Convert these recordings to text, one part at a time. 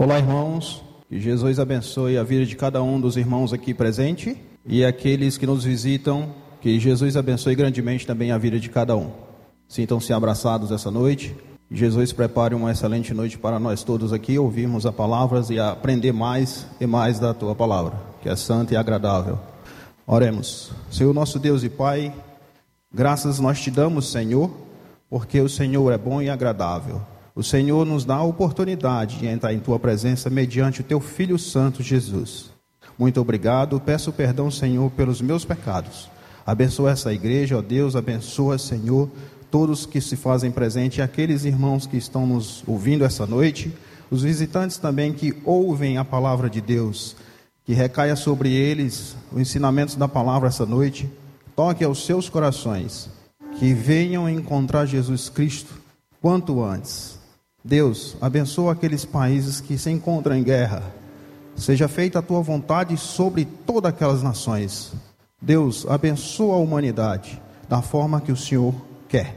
Olá, irmãos. Que Jesus abençoe a vida de cada um dos irmãos aqui presente e aqueles que nos visitam. Que Jesus abençoe grandemente também a vida de cada um. Sintam-se abraçados essa noite. Jesus prepare uma excelente noite para nós todos aqui, ouvirmos a palavras e aprender mais e mais da tua palavra, que é santa e agradável. Oremos. Senhor nosso Deus e Pai, graças nós te damos, Senhor, porque o Senhor é bom e agradável. O Senhor nos dá a oportunidade de entrar em tua presença mediante o teu Filho Santo Jesus. Muito obrigado. Peço perdão, Senhor, pelos meus pecados. Abençoa essa igreja, ó Deus, abençoa, Senhor, todos que se fazem presente, aqueles irmãos que estão nos ouvindo essa noite, os visitantes também que ouvem a palavra de Deus, que recaia sobre eles o ensinamento da palavra essa noite, toque aos seus corações, que venham encontrar Jesus Cristo quanto antes Deus, abençoa aqueles países que se encontram em guerra. Seja feita a tua vontade sobre todas aquelas nações. Deus, abençoa a humanidade da forma que o Senhor quer.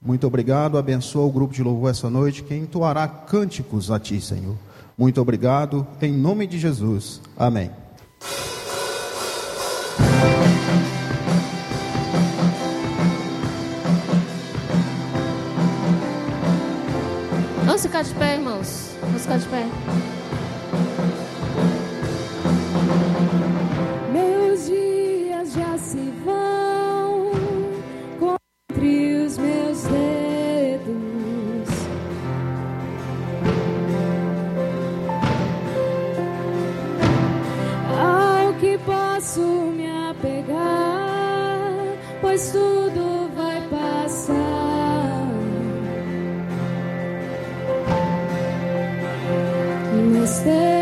Muito obrigado. Abençoa o grupo de louvor essa noite que entoará cânticos a ti, Senhor. Muito obrigado. Em nome de Jesus. Amém. Ficar de pé, irmãos. Vamos ficar de pé. Meus dias já se vão entre os meus dedos. Ao que posso me apegar, pois tudo vai passar. Mas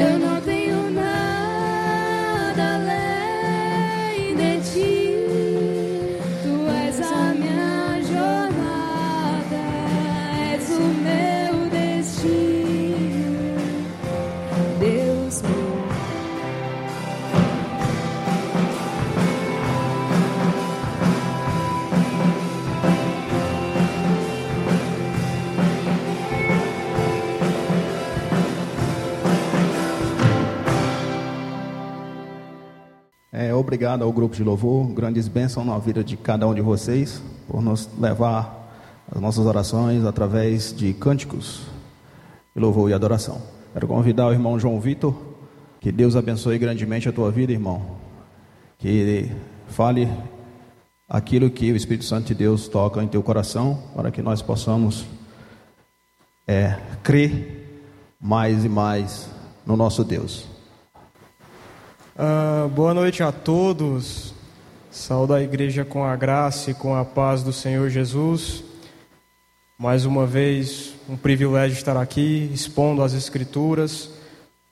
Eu não obrigado ao grupo de louvor, grandes bênçãos na vida de cada um de vocês, por nos levar as nossas orações através de cânticos, de louvor e adoração. Quero convidar o irmão João Vitor, que Deus abençoe grandemente a tua vida, irmão. Que fale aquilo que o Espírito Santo de Deus toca em teu coração, para que nós possamos é, crer mais e mais no nosso Deus. Ah, boa noite a todos. Saúde a igreja com a graça e com a paz do Senhor Jesus. Mais uma vez, um privilégio estar aqui expondo as Escrituras,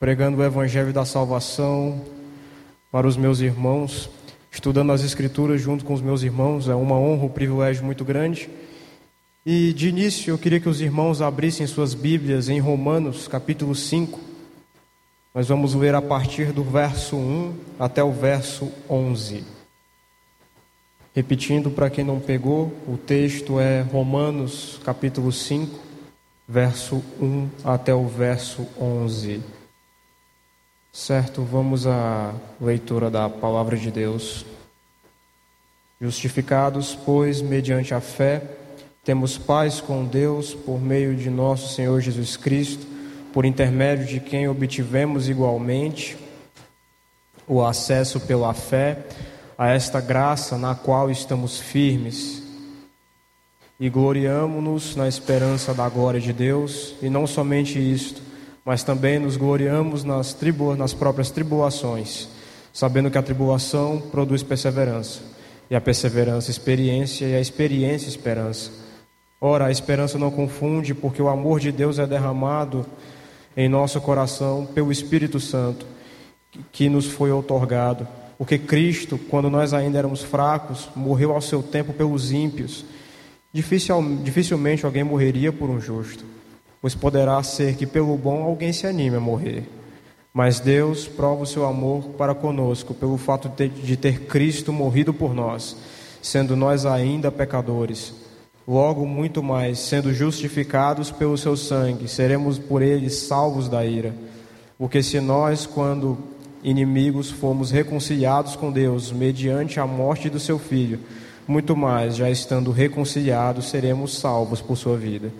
pregando o Evangelho da salvação para os meus irmãos, estudando as Escrituras junto com os meus irmãos. É uma honra, um privilégio muito grande. E de início, eu queria que os irmãos abrissem suas Bíblias em Romanos, capítulo 5. Nós vamos ler a partir do verso 1 até o verso 11. Repetindo para quem não pegou, o texto é Romanos capítulo 5, verso 1 até o verso 11. Certo, vamos à leitura da palavra de Deus. Justificados, pois, mediante a fé, temos paz com Deus por meio de nosso Senhor Jesus Cristo por intermédio de quem obtivemos igualmente o acesso pela fé a esta graça na qual estamos firmes. E gloriamo-nos na esperança da glória de Deus, e não somente isto, mas também nos gloriamos nas, tribu nas próprias tribulações, sabendo que a tribulação produz perseverança, e a perseverança, experiência, e a experiência, esperança. Ora, a esperança não confunde, porque o amor de Deus é derramado em nosso coração pelo Espírito Santo que nos foi otorgado. Porque Cristo, quando nós ainda éramos fracos, morreu ao seu tempo pelos ímpios. Dificil, dificilmente alguém morreria por um justo, pois poderá ser que pelo bom alguém se anime a morrer. Mas Deus prova o seu amor para conosco pelo fato de ter Cristo morrido por nós, sendo nós ainda pecadores. Logo, muito mais, sendo justificados pelo seu sangue, seremos por ele salvos da ira. Porque se nós, quando inimigos, fomos reconciliados com Deus mediante a morte do seu filho, muito mais, já estando reconciliados, seremos salvos por sua vida.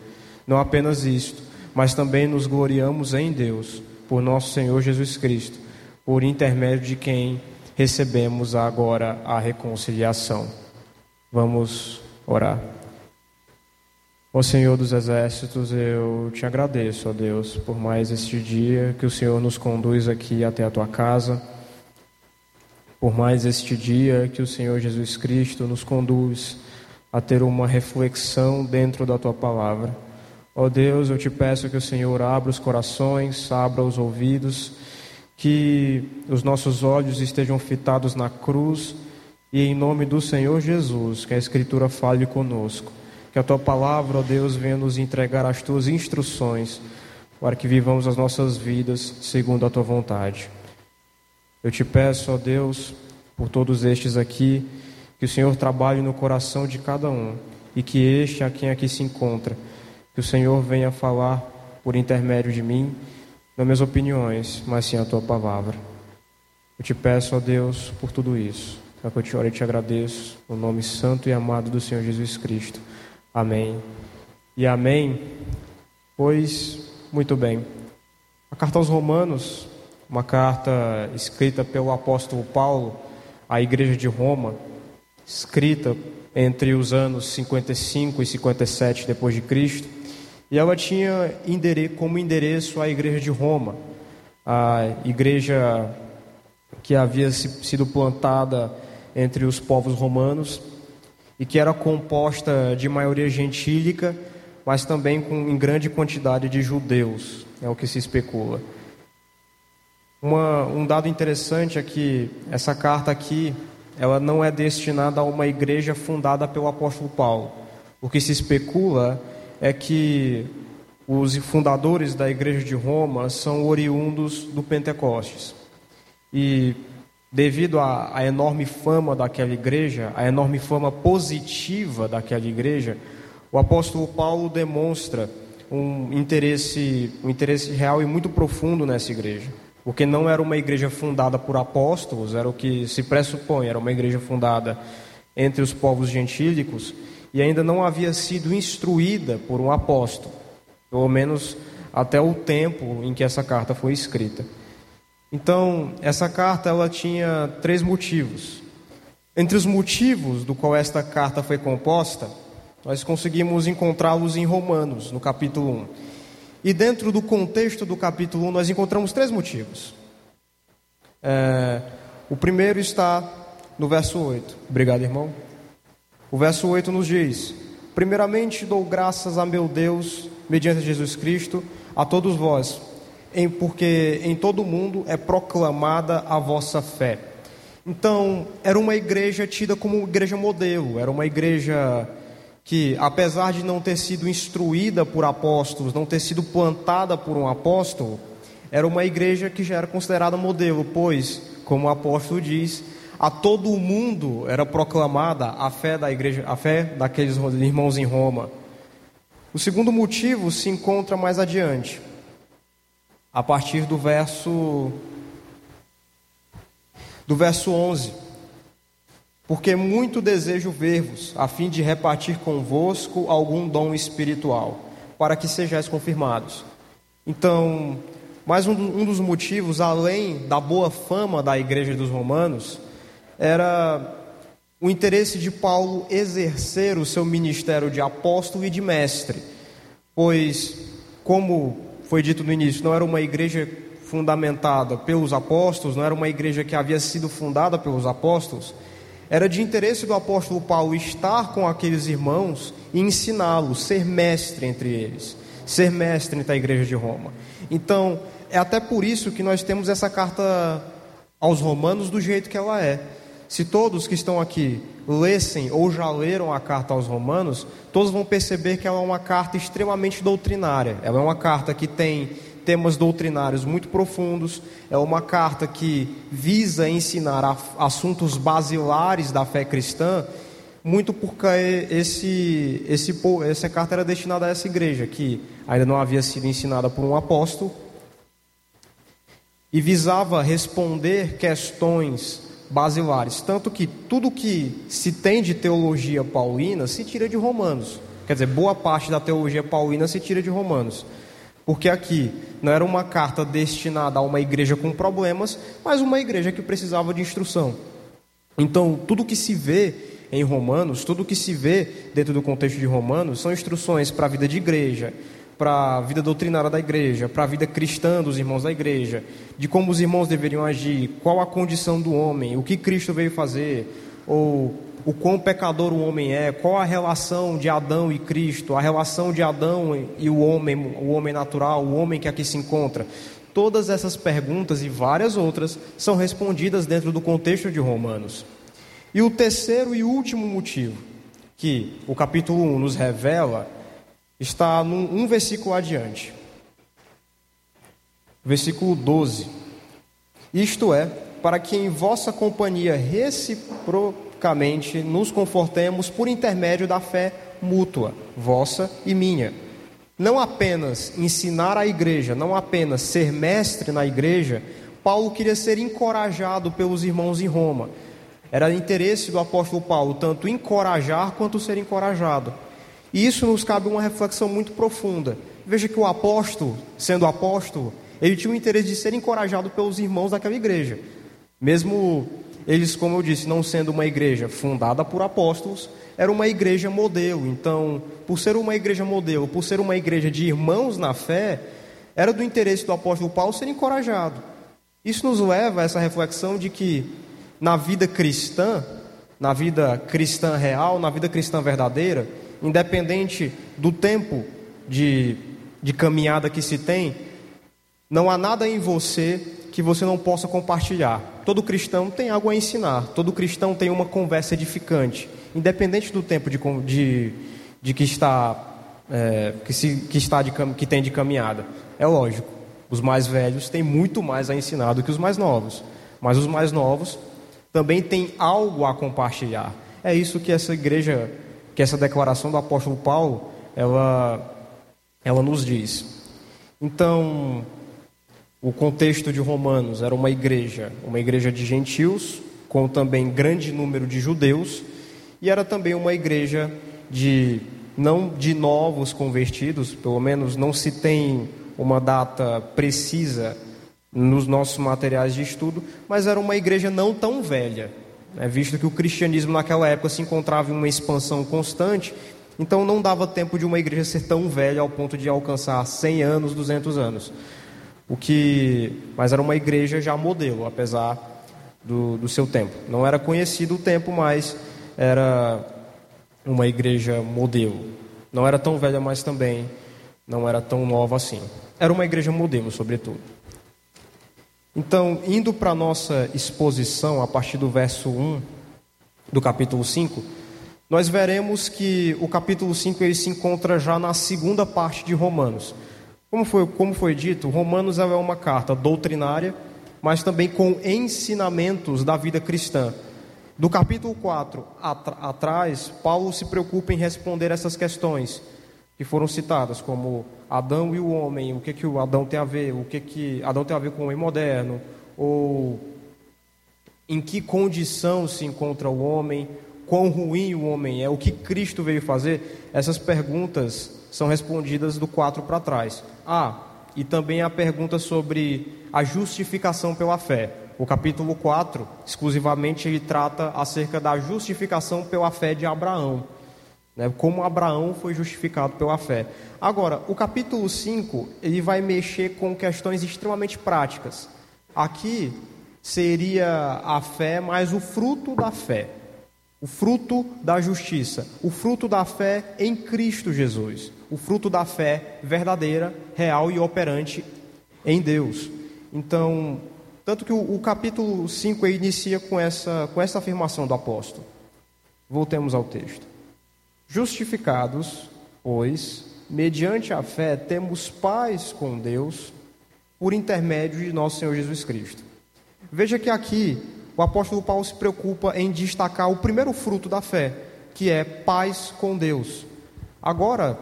Não apenas isto, mas também nos gloriamos em Deus, por nosso Senhor Jesus Cristo, por intermédio de quem recebemos agora a reconciliação. Vamos orar. Ó Senhor dos Exércitos, eu te agradeço, ó Deus, por mais este dia que o Senhor nos conduz aqui até a tua casa, por mais este dia que o Senhor Jesus Cristo nos conduz a ter uma reflexão dentro da tua palavra. Ó Deus, eu te peço que o Senhor abra os corações, abra os ouvidos, que os nossos olhos estejam fitados na cruz e em nome do Senhor Jesus, que a Escritura fale conosco. Que a tua palavra, ó Deus, venha nos entregar as tuas instruções para que vivamos as nossas vidas segundo a tua vontade. Eu te peço, ó Deus, por todos estes aqui, que o Senhor trabalhe no coração de cada um e que este a quem aqui se encontra, que o Senhor venha falar por intermédio de mim, não minhas opiniões, mas sim a tua palavra. Eu te peço, ó Deus, por tudo isso. É que eu te oro e te agradeço, no nome santo e amado do Senhor Jesus Cristo. Amém. E amém. Pois, muito bem. A carta aos Romanos, uma carta escrita pelo apóstolo Paulo à igreja de Roma, escrita entre os anos 55 e 57 depois de Cristo, e ela tinha como endereço a igreja de Roma, a igreja que havia sido plantada entre os povos romanos e que era composta de maioria gentílica, mas também com em grande quantidade de judeus, é o que se especula. Uma, um dado interessante é que essa carta aqui, ela não é destinada a uma igreja fundada pelo apóstolo Paulo. O que se especula é que os fundadores da igreja de Roma são oriundos do Pentecostes. E devido à, à enorme fama daquela igreja, a enorme fama positiva daquela igreja, o apóstolo Paulo demonstra um interesse, um interesse real e muito profundo nessa igreja porque não era uma igreja fundada por apóstolos, era o que se pressupõe, era uma igreja fundada entre os povos gentílicos e ainda não havia sido instruída por um apóstolo, pelo menos até o tempo em que essa carta foi escrita. Então, essa carta ela tinha três motivos. Entre os motivos do qual esta carta foi composta, nós conseguimos encontrá-los em Romanos, no capítulo 1. E dentro do contexto do capítulo 1, nós encontramos três motivos. É, o primeiro está no verso 8. Obrigado, irmão. O verso 8 nos diz: Primeiramente dou graças a meu Deus, mediante Jesus Cristo, a todos vós, em, porque em todo o mundo é proclamada a vossa fé. Então, era uma igreja tida como igreja modelo, era uma igreja que, apesar de não ter sido instruída por apóstolos, não ter sido plantada por um apóstolo, era uma igreja que já era considerada modelo, pois, como o apóstolo diz, a todo o mundo era proclamada a fé da igreja, a fé daqueles irmãos em Roma. O segundo motivo se encontra mais adiante, a partir do verso do verso 11 porque muito desejo ver-vos, a fim de repartir convosco algum dom espiritual, para que sejais confirmados. Então, mais um, um dos motivos, além da boa fama da igreja dos romanos, era o interesse de Paulo exercer o seu ministério de apóstolo e de mestre, pois, como foi dito no início, não era uma igreja fundamentada pelos apóstolos, não era uma igreja que havia sido fundada pelos apóstolos, era de interesse do apóstolo Paulo estar com aqueles irmãos e ensiná-los, ser mestre entre eles, ser mestre entre a igreja de Roma. Então, é até por isso que nós temos essa carta aos romanos do jeito que ela é. Se todos que estão aqui lessem ou já leram a carta aos romanos, todos vão perceber que ela é uma carta extremamente doutrinária. Ela é uma carta que tem temas doutrinários muito profundos. É uma carta que visa ensinar assuntos basilares da fé cristã, muito porque esse, esse, essa carta era destinada a essa igreja, que ainda não havia sido ensinada por um apóstolo, e visava responder questões basilares. Tanto que tudo que se tem de teologia paulina se tira de Romanos. Quer dizer, boa parte da teologia paulina se tira de Romanos. Porque aqui não era uma carta destinada a uma igreja com problemas, mas uma igreja que precisava de instrução. Então, tudo que se vê em Romanos, tudo que se vê dentro do contexto de Romanos, são instruções para a vida de igreja, para a vida doutrinária da igreja, para a vida cristã dos irmãos da igreja, de como os irmãos deveriam agir, qual a condição do homem, o que Cristo veio fazer, ou o quão pecador o homem é, qual a relação de Adão e Cristo, a relação de Adão e o homem, o homem natural, o homem que aqui se encontra. Todas essas perguntas e várias outras são respondidas dentro do contexto de Romanos. E o terceiro e último motivo que o capítulo 1 nos revela está num um versículo adiante. Versículo 12. Isto é, para que em vossa companhia recíproca unicamente nos confortemos por intermédio da fé mútua, vossa e minha. Não apenas ensinar a igreja, não apenas ser mestre na igreja, Paulo queria ser encorajado pelos irmãos em Roma. Era interesse do apóstolo Paulo tanto encorajar quanto ser encorajado. E isso nos cabe uma reflexão muito profunda. Veja que o apóstolo, sendo apóstolo, ele tinha o interesse de ser encorajado pelos irmãos daquela igreja. Mesmo eles, como eu disse, não sendo uma igreja fundada por apóstolos, era uma igreja modelo. Então, por ser uma igreja modelo, por ser uma igreja de irmãos na fé, era do interesse do apóstolo Paulo ser encorajado. Isso nos leva a essa reflexão de que na vida cristã, na vida cristã real, na vida cristã verdadeira, independente do tempo de, de caminhada que se tem, não há nada em você que você não possa compartilhar. Todo cristão tem algo a ensinar, todo cristão tem uma conversa edificante, independente do tempo de, de, de que está, é, que, se, que, está de, que tem de caminhada. É lógico, os mais velhos têm muito mais a ensinar do que os mais novos, mas os mais novos também têm algo a compartilhar. É isso que essa igreja, que essa declaração do apóstolo Paulo, ela, ela nos diz. Então, o contexto de Romanos era uma igreja, uma igreja de gentios, com também grande número de judeus, e era também uma igreja de não de novos convertidos, pelo menos não se tem uma data precisa nos nossos materiais de estudo, mas era uma igreja não tão velha, né, visto que o cristianismo naquela época se encontrava em uma expansão constante, então não dava tempo de uma igreja ser tão velha ao ponto de alcançar 100 anos, 200 anos. O que, mas era uma igreja já modelo, apesar do, do seu tempo. Não era conhecido o tempo, mas era uma igreja modelo. Não era tão velha, mas também não era tão nova assim. Era uma igreja modelo, sobretudo. Então, indo para a nossa exposição, a partir do verso 1 do capítulo 5, nós veremos que o capítulo 5 ele se encontra já na segunda parte de Romanos. Como foi, como foi dito, Romanos é uma carta doutrinária, mas também com ensinamentos da vida cristã. Do capítulo 4 atrás, Paulo se preocupa em responder essas questões que foram citadas, como Adão e o homem, o que, que o Adão tem a ver, o que, que Adão tem a ver com o homem moderno, ou em que condição se encontra o homem, quão ruim o homem é, o que Cristo veio fazer, essas perguntas são respondidas do 4 para trás. Ah, e também a pergunta sobre a justificação pela fé. O capítulo 4, exclusivamente, ele trata acerca da justificação pela fé de Abraão. Né? Como Abraão foi justificado pela fé. Agora, o capítulo 5, ele vai mexer com questões extremamente práticas. Aqui seria a fé mais o fruto da fé. O fruto da justiça, o fruto da fé em Cristo Jesus o fruto da fé verdadeira, real e operante em Deus. Então, tanto que o, o capítulo 5 inicia com essa, com essa afirmação do apóstolo. Voltemos ao texto. Justificados, pois, mediante a fé, temos paz com Deus por intermédio de nosso Senhor Jesus Cristo. Veja que aqui o apóstolo Paulo se preocupa em destacar o primeiro fruto da fé, que é paz com Deus. Agora,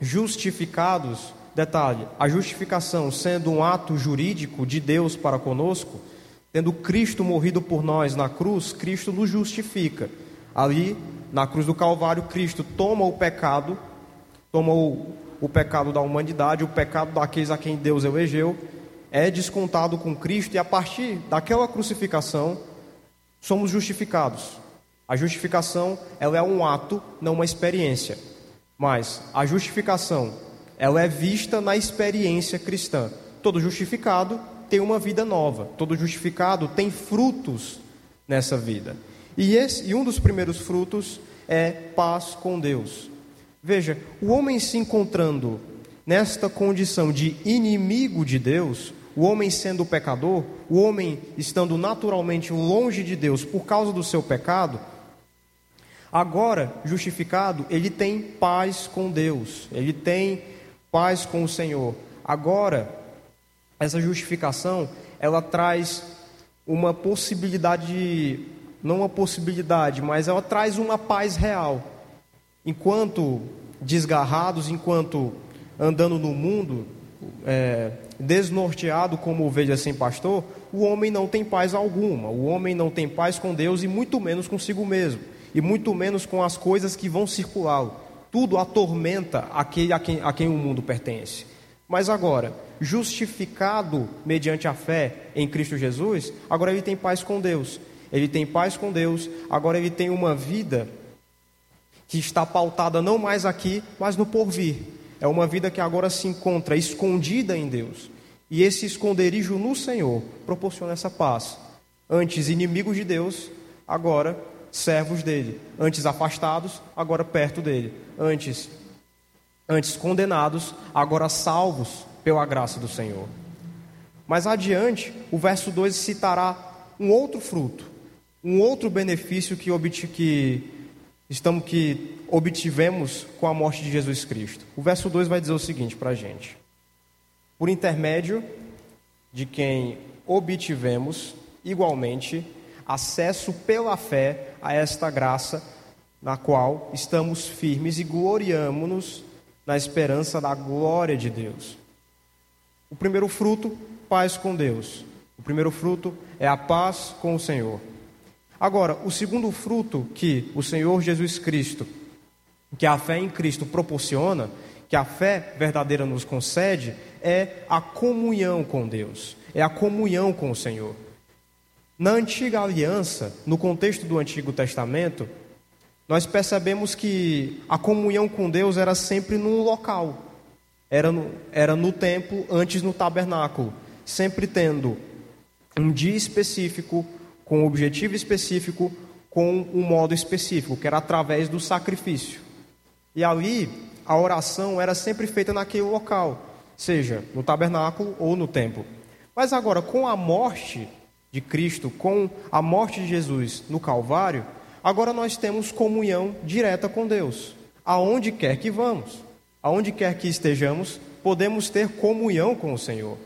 justificados, detalhe, a justificação sendo um ato jurídico de Deus para conosco, tendo Cristo morrido por nós na cruz, Cristo nos justifica. Ali, na cruz do Calvário, Cristo toma o pecado, toma o, o pecado da humanidade, o pecado daqueles a quem Deus elegeu, é descontado com Cristo e a partir daquela crucificação somos justificados. A justificação, ela é um ato, não uma experiência. Mas a justificação, ela é vista na experiência cristã. Todo justificado tem uma vida nova. Todo justificado tem frutos nessa vida. E, esse, e um dos primeiros frutos é paz com Deus. Veja, o homem se encontrando nesta condição de inimigo de Deus, o homem sendo pecador, o homem estando naturalmente longe de Deus por causa do seu pecado, Agora, justificado, ele tem paz com Deus, ele tem paz com o Senhor. Agora, essa justificação, ela traz uma possibilidade, não uma possibilidade, mas ela traz uma paz real. Enquanto desgarrados, enquanto andando no mundo, é, desnorteado como ovelha sem pastor, o homem não tem paz alguma. O homem não tem paz com Deus e muito menos consigo mesmo, e muito menos com as coisas que vão circulá-lo. Tudo atormenta aquele a quem, a quem o mundo pertence. Mas agora, justificado mediante a fé em Cristo Jesus, agora ele tem paz com Deus. Ele tem paz com Deus, agora ele tem uma vida que está pautada não mais aqui, mas no porvir. É uma vida que agora se encontra escondida em Deus. E esse esconderijo no Senhor proporciona essa paz. Antes inimigos de Deus, agora servos dele. Antes afastados, agora perto dele. Antes antes condenados, agora salvos pela graça do Senhor. Mas adiante, o verso 2 citará um outro fruto, um outro benefício que, que estamos que obtivemos com a morte de Jesus Cristo. O verso 2 vai dizer o seguinte para a gente: Por intermédio de quem obtivemos igualmente acesso pela fé a esta graça, na qual estamos firmes e gloriamo-nos na esperança da glória de Deus. O primeiro fruto, paz com Deus. O primeiro fruto é a paz com o Senhor. Agora, o segundo fruto que o Senhor Jesus Cristo, que a fé em Cristo proporciona, que a fé verdadeira nos concede, é a comunhão com Deus, é a comunhão com o Senhor. Na antiga aliança, no contexto do Antigo Testamento, nós percebemos que a comunhão com Deus era sempre num local, era no, era no templo, antes no tabernáculo, sempre tendo um dia específico, com um objetivo específico, com um modo específico, que era através do sacrifício. E ali a oração era sempre feita naquele local, seja no tabernáculo ou no templo. Mas agora, com a morte de Cristo, com a morte de Jesus no Calvário, agora nós temos comunhão direta com Deus. Aonde quer que vamos, aonde quer que estejamos, podemos ter comunhão com o Senhor.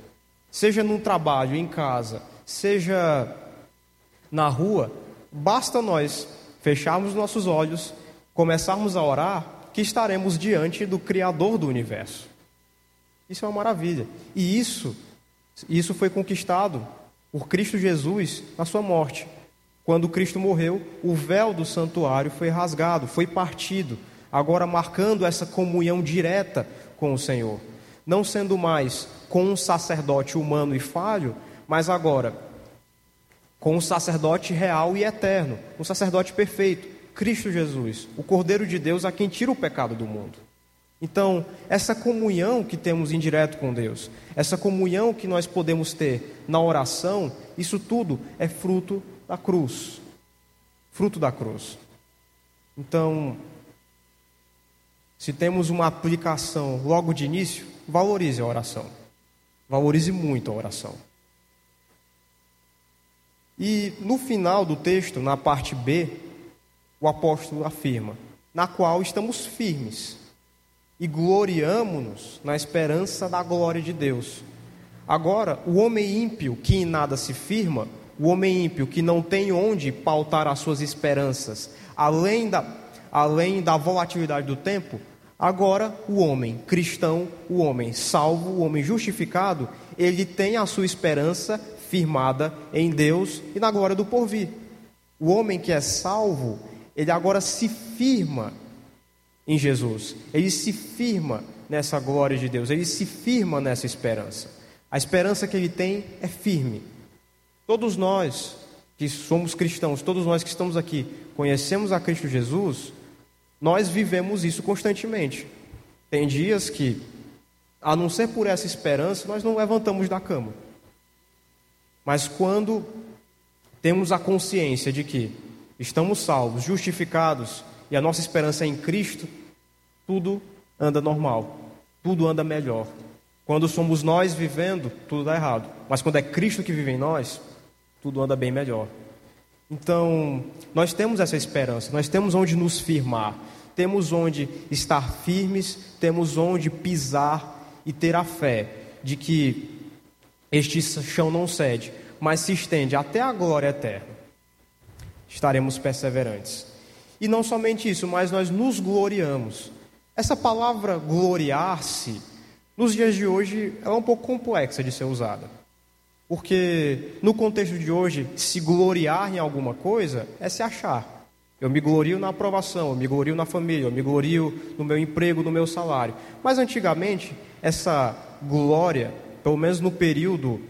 Seja no trabalho, em casa, seja na rua, basta nós fecharmos nossos olhos, começarmos a orar, que estaremos diante do Criador do universo. Isso é uma maravilha. E isso, isso foi conquistado por Cristo Jesus na sua morte. Quando Cristo morreu, o véu do santuário foi rasgado, foi partido, agora marcando essa comunhão direta com o Senhor. Não sendo mais com um sacerdote humano e falho, mas agora com um sacerdote real e eterno, um sacerdote perfeito, Cristo Jesus, o Cordeiro de Deus a quem tira o pecado do mundo. Então, essa comunhão que temos em direto com Deus, essa comunhão que nós podemos ter na oração, isso tudo é fruto da cruz. Fruto da cruz. Então, se temos uma aplicação logo de início, valorize a oração. Valorize muito a oração. E no final do texto, na parte B, o apóstolo afirma: na qual estamos firmes e gloriamo-nos na esperança da glória de Deus. Agora, o homem ímpio que em nada se firma, o homem ímpio que não tem onde pautar as suas esperanças, além da, além da volatilidade do tempo, agora o homem cristão, o homem salvo, o homem justificado, ele tem a sua esperança firmada em Deus e na glória do porvir. O homem que é salvo, ele agora se firma em Jesus. Ele se firma nessa glória de Deus, ele se firma nessa esperança. A esperança que ele tem é firme. Todos nós que somos cristãos, todos nós que estamos aqui, conhecemos a Cristo Jesus, nós vivemos isso constantemente. Tem dias que, a não ser por essa esperança, nós não levantamos da cama. Mas quando temos a consciência de que estamos salvos, justificados e a nossa esperança é em Cristo, tudo anda normal, tudo anda melhor. Quando somos nós vivendo, tudo dá errado. Mas quando é Cristo que vive em nós, tudo anda bem melhor. Então, nós temos essa esperança, nós temos onde nos firmar, temos onde estar firmes, temos onde pisar e ter a fé de que este chão não cede, mas se estende até a glória eterna. Estaremos perseverantes. E não somente isso, mas nós nos gloriamos. Essa palavra gloriar-se, nos dias de hoje, é um pouco complexa de ser usada. Porque no contexto de hoje, se gloriar em alguma coisa é se achar. Eu me glorio na aprovação, eu me glorio na família, eu me glorio no meu emprego, no meu salário. Mas antigamente, essa glória, pelo menos no período,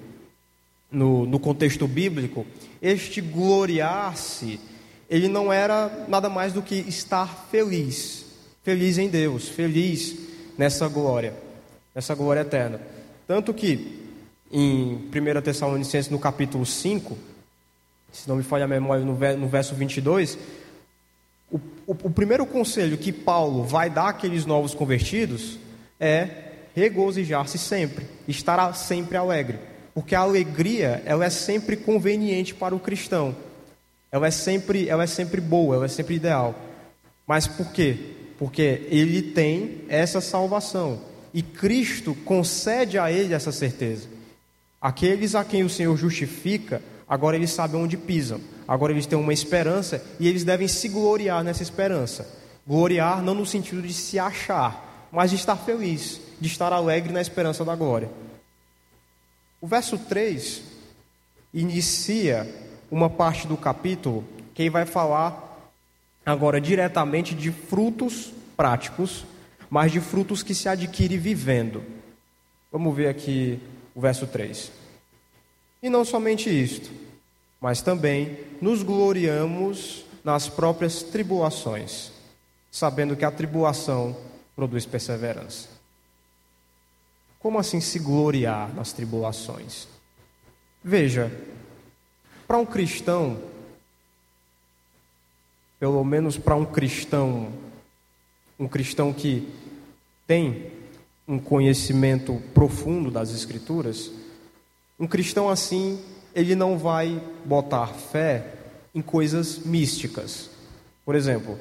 no, no contexto bíblico, este gloriar-se, ele não era nada mais do que estar feliz, feliz em Deus, feliz nessa glória, nessa glória eterna. Tanto que em 1 Tessalonicenses, no capítulo 5, se não me falha a memória, no verso 22, o, o, o primeiro conselho que Paulo vai dar àqueles novos convertidos é regozijar-se sempre, estar sempre alegre, porque a alegria ela é sempre conveniente para o cristão, ela é sempre, ela é sempre boa, ela é sempre ideal. Mas por quê? Porque ele tem essa salvação e Cristo concede a ele essa certeza. Aqueles a quem o Senhor justifica, agora eles sabem onde pisam, agora eles têm uma esperança e eles devem se gloriar nessa esperança. Gloriar não no sentido de se achar, mas de estar feliz, de estar alegre na esperança da glória. O verso 3 inicia uma parte do capítulo que vai falar agora diretamente de frutos práticos, mas de frutos que se adquire vivendo. Vamos ver aqui o verso 3. E não somente isto, mas também nos gloriamos nas próprias tribulações, sabendo que a tribulação produz perseverança. Como assim se gloriar nas tribulações? Veja, para um cristão, pelo menos para um cristão, um cristão que tem um conhecimento profundo das Escrituras, um cristão assim, ele não vai botar fé em coisas místicas. Por exemplo,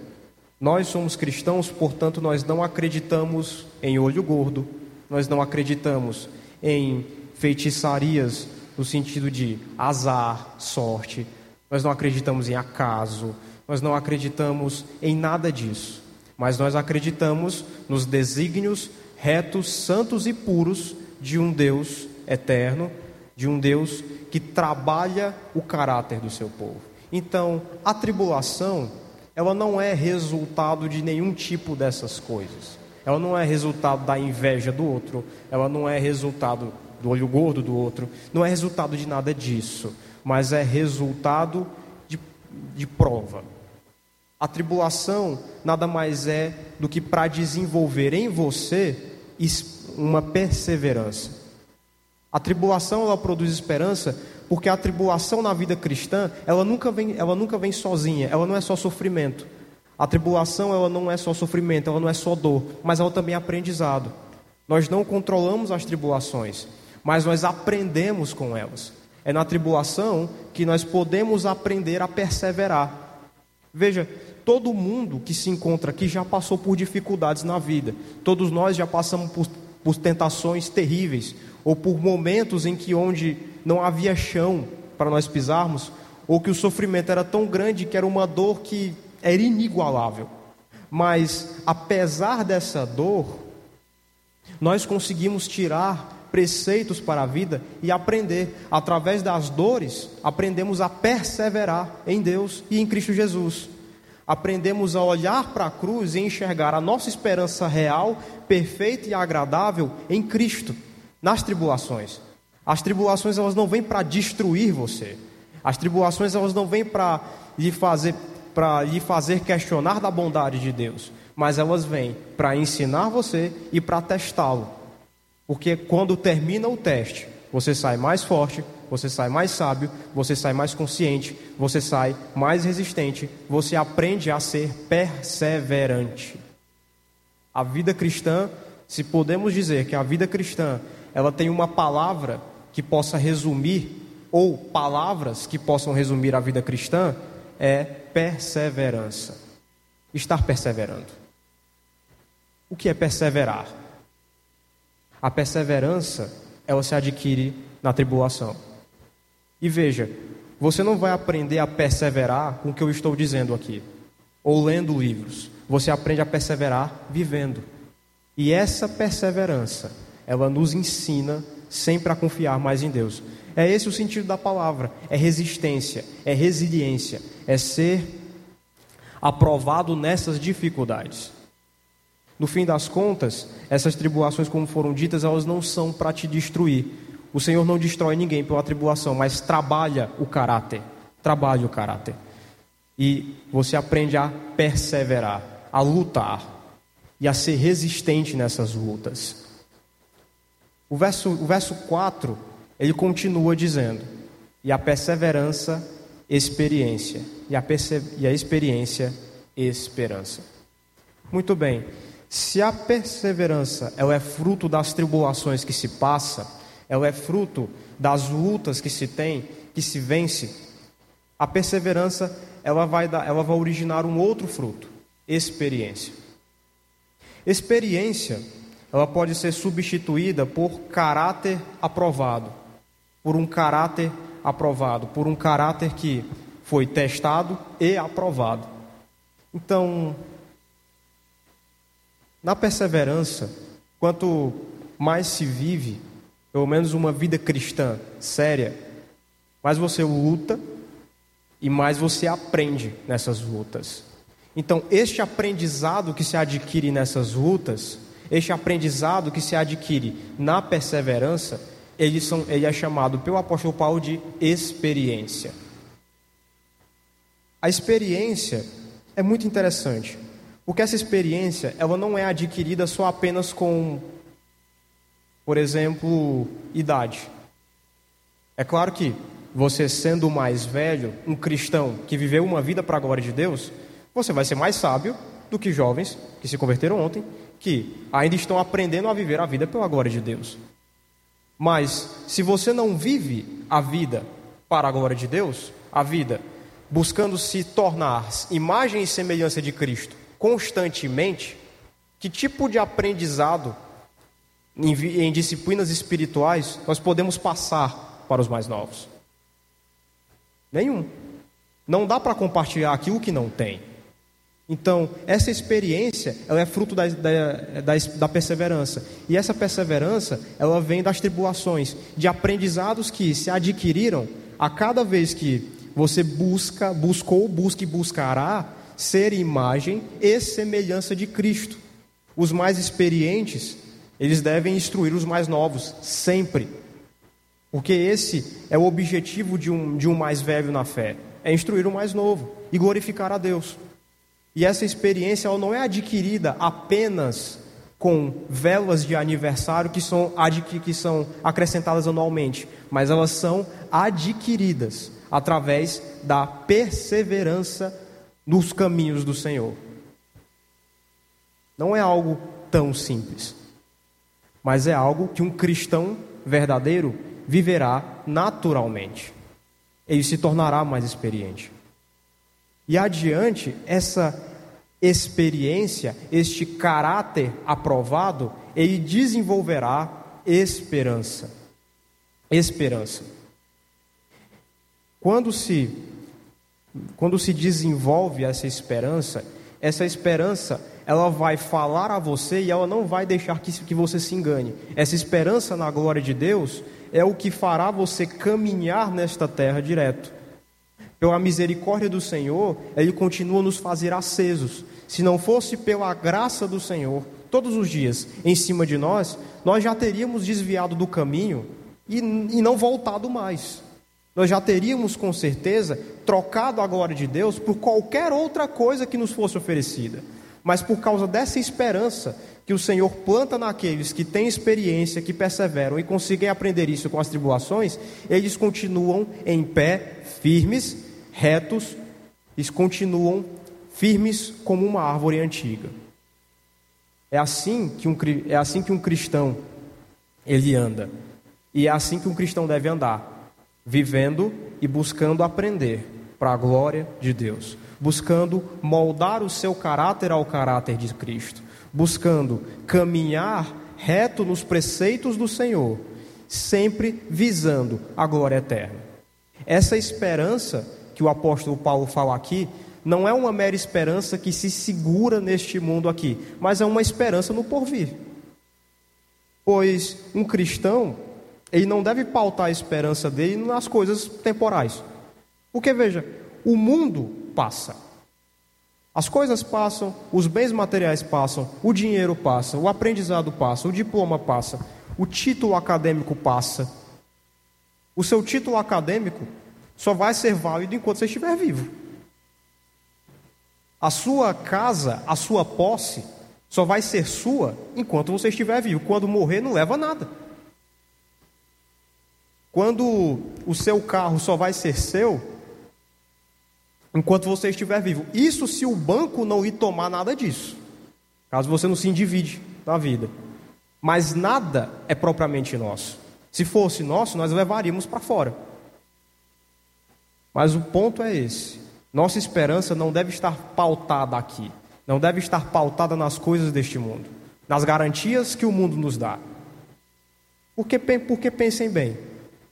nós somos cristãos, portanto, nós não acreditamos em olho gordo, nós não acreditamos em feitiçarias no sentido de azar, sorte, nós não acreditamos em acaso, nós não acreditamos em nada disso, mas nós acreditamos nos desígnios retos, santos e puros de um Deus eterno, de um Deus que trabalha o caráter do seu povo. Então, a tribulação, ela não é resultado de nenhum tipo dessas coisas. Ela não é resultado da inveja do outro, ela não é resultado do olho gordo do outro, não é resultado de nada disso, mas é resultado de, de prova. A tribulação nada mais é do que para desenvolver em você uma perseverança. A tribulação ela produz esperança, porque a tribulação na vida cristã, ela nunca vem, ela nunca vem sozinha, ela não é só sofrimento. A tribulação ela não é só sofrimento, ela não é só dor, mas ela também é aprendizado. Nós não controlamos as tribulações, mas nós aprendemos com elas. É na tribulação que nós podemos aprender a perseverar. Veja, todo mundo que se encontra aqui já passou por dificuldades na vida. Todos nós já passamos por, por tentações terríveis, ou por momentos em que onde não havia chão para nós pisarmos, ou que o sofrimento era tão grande que era uma dor que era inigualável. Mas apesar dessa dor, nós conseguimos tirar preceitos para a vida e aprender. Através das dores, aprendemos a perseverar em Deus e em Cristo Jesus aprendemos a olhar para a cruz e enxergar a nossa esperança real, perfeita e agradável em Cristo, nas tribulações. As tribulações elas não vêm para destruir você. As tribulações elas não vêm para lhe fazer para lhe fazer questionar da bondade de Deus, mas elas vêm para ensinar você e para testá-lo. Porque quando termina o teste, você sai mais forte, você sai mais sábio, você sai mais consciente, você sai mais resistente, você aprende a ser perseverante. A vida cristã, se podemos dizer que a vida cristã, ela tem uma palavra que possa resumir ou palavras que possam resumir a vida cristã, é perseverança. Estar perseverando. O que é perseverar? A perseverança, ela se adquire na tribulação. E veja, você não vai aprender a perseverar com o que eu estou dizendo aqui, ou lendo livros. Você aprende a perseverar vivendo. E essa perseverança, ela nos ensina sempre a confiar mais em Deus. É esse o sentido da palavra: é resistência, é resiliência, é ser aprovado nessas dificuldades. No fim das contas, essas tribulações, como foram ditas, elas não são para te destruir. O Senhor não destrói ninguém pela tribulação, mas trabalha o caráter. Trabalha o caráter. E você aprende a perseverar, a lutar e a ser resistente nessas lutas. O verso, o verso 4, ele continua dizendo: E a perseverança, experiência. E a, perse e a experiência, esperança. Muito bem. Se a perseverança ela é fruto das tribulações que se passa, ela é fruto das lutas que se tem, que se vence, a perseverança ela vai, dar, ela vai originar um outro fruto, experiência. Experiência ela pode ser substituída por caráter aprovado, por um caráter aprovado, por um caráter que foi testado e aprovado. Então, na perseverança, quanto mais se vive, pelo menos uma vida cristã séria, mais você luta e mais você aprende nessas lutas. Então, este aprendizado que se adquire nessas lutas, este aprendizado que se adquire na perseverança, ele, são, ele é chamado pelo apóstolo Paulo de experiência. A experiência é muito interessante. Porque essa experiência, ela não é adquirida só apenas com, por exemplo, idade. É claro que você sendo mais velho, um cristão que viveu uma vida para a glória de Deus, você vai ser mais sábio do que jovens que se converteram ontem, que ainda estão aprendendo a viver a vida pela glória de Deus. Mas se você não vive a vida para a glória de Deus, a vida buscando se tornar imagem e semelhança de Cristo, constantemente, que tipo de aprendizado em, em disciplinas espirituais nós podemos passar para os mais novos? Nenhum. Não dá para compartilhar aquilo que não tem. Então, essa experiência, ela é fruto da, da, da, da, perseverança. E essa perseverança, ela vem das tribulações, de aprendizados que se adquiriram a cada vez que você busca, buscou, busca e buscará ser imagem e semelhança de Cristo. Os mais experientes, eles devem instruir os mais novos, sempre. Porque esse é o objetivo de um, de um mais velho na fé: é instruir o mais novo e glorificar a Deus. E essa experiência ela não é adquirida apenas com velas de aniversário que são, que são acrescentadas anualmente, mas elas são adquiridas através da perseverança nos caminhos do Senhor. Não é algo tão simples, mas é algo que um cristão verdadeiro viverá naturalmente. Ele se tornará mais experiente. E adiante, essa experiência, este caráter aprovado, ele desenvolverá esperança. Esperança. Quando se quando se desenvolve essa esperança, essa esperança ela vai falar a você e ela não vai deixar que, que você se engane. Essa esperança na glória de Deus é o que fará você caminhar nesta terra direto. Pela misericórdia do Senhor, Ele continua nos fazer acesos. Se não fosse pela graça do Senhor, todos os dias em cima de nós, nós já teríamos desviado do caminho e, e não voltado mais nós já teríamos com certeza trocado a glória de Deus por qualquer outra coisa que nos fosse oferecida. Mas por causa dessa esperança que o Senhor planta naqueles que têm experiência, que perseveram e conseguem aprender isso com as tribulações, eles continuam em pé, firmes, retos, eles continuam firmes como uma árvore antiga. É assim que um, é assim que um cristão ele anda. E é assim que um cristão deve andar vivendo e buscando aprender para a glória de Deus, buscando moldar o seu caráter ao caráter de Cristo, buscando caminhar reto nos preceitos do Senhor, sempre visando a glória eterna. Essa esperança que o apóstolo Paulo fala aqui não é uma mera esperança que se segura neste mundo aqui, mas é uma esperança no porvir. Pois um cristão Ele não deve pautar a esperança dele nas coisas temporais. Porque veja, o mundo passa. As coisas passam, os bens materiais passam, o dinheiro passa, o aprendizado passa, o diploma passa, o título acadêmico passa. O seu título acadêmico só vai ser válido enquanto você estiver vivo. A sua casa, a sua posse, só vai ser sua enquanto você estiver vivo. Quando morrer, não leva nada. Quando o seu carro só vai ser seu enquanto você estiver vivo. Isso se o banco não lhe tomar nada disso. Caso você não se individe na vida. Mas nada é propriamente nosso. Se fosse nosso, nós levaríamos para fora. Mas o ponto é esse. Nossa esperança não deve estar pautada aqui. Não deve estar pautada nas coisas deste mundo. Nas garantias que o mundo nos dá. Porque, porque pensem bem.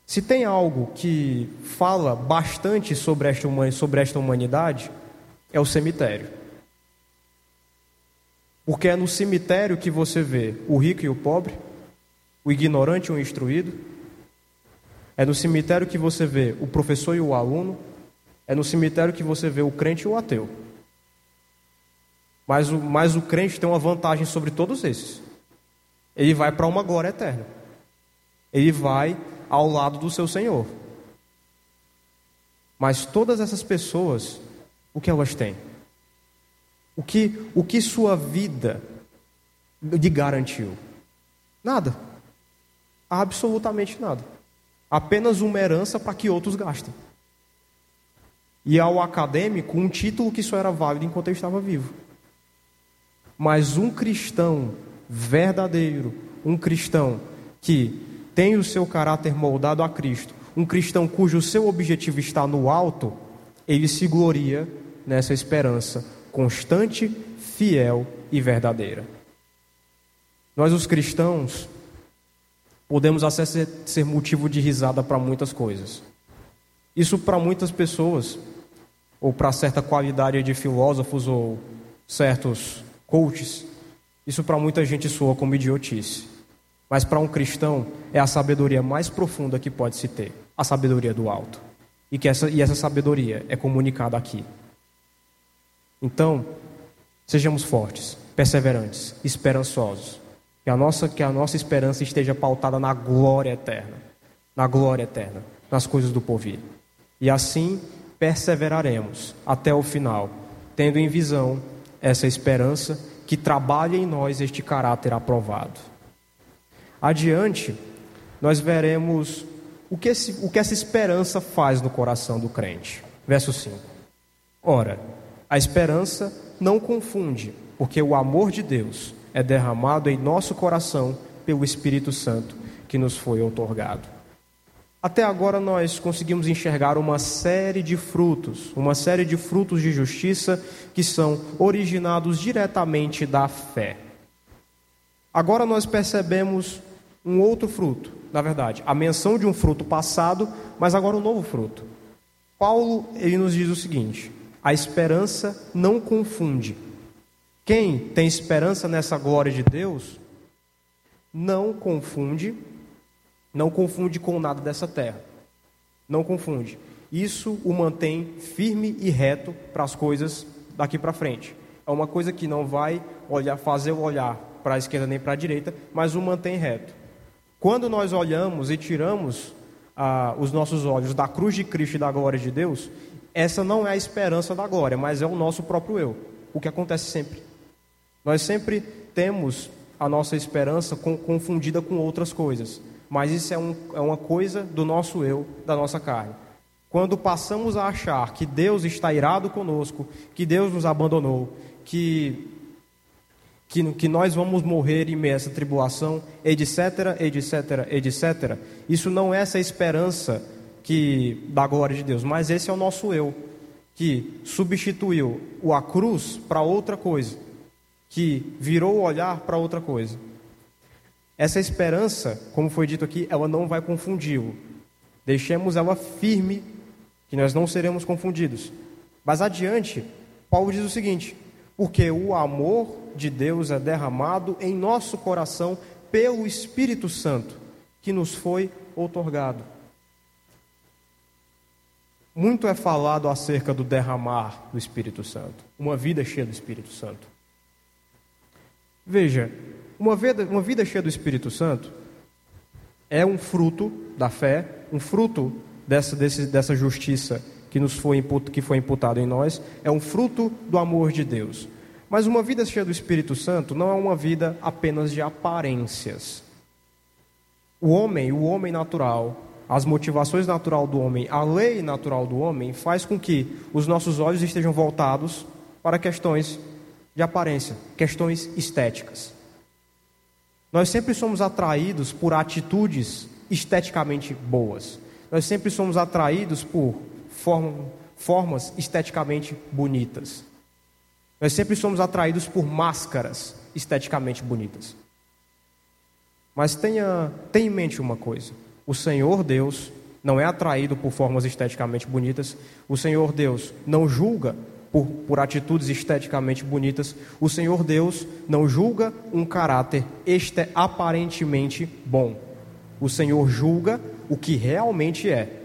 Se tem algo que fala bastante sobre esta, sobre esta humanidade, é o cemitério. Porque é no cemitério que você vê o rico e o pobre, o ignorante e o instruído. É no cemitério que você vê o professor e o aluno. É no cemitério que você vê o crente e o ateu. Mas o, mas o crente tem uma vantagem sobre todos esses. Ele vai para uma glória eterna. Ele vai ao lado do seu Senhor. Mas todas essas pessoas, o que elas têm? O que, o que sua vida lhe garantiu? Nada. Absolutamente nada. Apenas uma herança para que outros gastem. E ao acadêmico, um título que só era válido enquanto ele estava vivo. Mas um cristão verdadeiro, um cristão que tem o seu caráter moldado a Cristo, um cristão cujo seu objetivo está no alto, ele se gloria nessa esperança constante, fiel e verdadeira. Nós, os cristãos, podemos até ser motivo de risada para muitas coisas. Isso para muitas pessoas, ou para certa qualidade de filósofos ou certos coaches, isso para muita gente soa como idiotice. Mas para um cristão é a sabedoria mais profunda que pode se ter, a sabedoria do alto. E, que essa, e essa sabedoria é comunicada aqui. Então, sejamos fortes, perseverantes, esperançosos, que a nossa, que a nossa esperança esteja pautada na glória eterna. Na glória eterna. Nas coisas do porvir. E assim perseveraremos até o final, tendo em visão essa esperança que trabalha em nós este caráter aprovado. Adiante, nós veremos o que, esse, o que essa esperança faz no coração do crente. Verso 5. Ora, a esperança não confunde, porque o amor de Deus é derramado em nosso coração pelo Espírito Santo que nos foi otorgado. Até agora nós conseguimos enxergar uma série de frutos, uma série de frutos de justiça que são originados diretamente da fé. Agora nós percebemos um outro fruto, na verdade, a menção de um fruto passado, mas agora um novo fruto. Paulo ele nos diz o seguinte: a esperança não confunde, quem tem esperança nessa glória de Deus, não confunde, não confunde com nada dessa terra. Não confunde. Isso o mantém firme e reto para as coisas daqui para frente. É uma coisa que não vai olhar, fazer o olhar para a esquerda nem para a direita, mas o mantém reto. Quando nós olhamos e tiramos ah, os nossos olhos da cruz de Cristo e da glória de Deus, essa não é a esperança da glória, mas é o nosso próprio eu. O que acontece sempre. Nós sempre temos a nossa esperança confundida com outras coisas, mas isso é, um, é uma coisa do nosso eu, da nossa carne. Quando passamos a achar que Deus está irado conosco, que Deus nos abandonou, que, que, que nós vamos morrer em essa tribulação, etc, etc, etc, isso não é essa esperança que da glória de Deus, mas esse é o nosso eu, que substituiu a cruz para outra coisa que virou o olhar para outra coisa. Essa esperança, como foi dito aqui, ela não vai confundi-lo. Deixemos ela firme, que nós não seremos confundidos. Mas adiante, Paulo diz o seguinte: porque o amor de Deus é derramado em nosso coração pelo Espírito Santo, que nos foi outorgado. Muito é falado acerca do derramar do Espírito Santo, uma vida cheia do Espírito Santo. Veja, uma vida, uma vida cheia do Espírito Santo é um fruto da fé, um fruto dessa, desse, dessa justiça que nos foi, imput, que foi imputado em nós, é um fruto do amor de Deus. Mas uma vida cheia do Espírito Santo não é uma vida apenas de aparências. O homem, o homem natural, as motivações natural do homem, a lei natural do homem faz com que os nossos olhos estejam voltados para questões de aparência, questões estéticas. Nós sempre somos atraídos por atitudes esteticamente boas. Nós sempre somos atraídos por form, formas esteticamente bonitas. Nós sempre somos atraídos por máscaras esteticamente bonitas. Mas tenha, tenha em mente uma coisa: o Senhor Deus não é atraído por formas esteticamente bonitas, o Senhor Deus não julga por, por atitudes esteticamente bonitas, o Senhor Deus não julga um caráter este, aparentemente bom. O Senhor julga o que realmente é.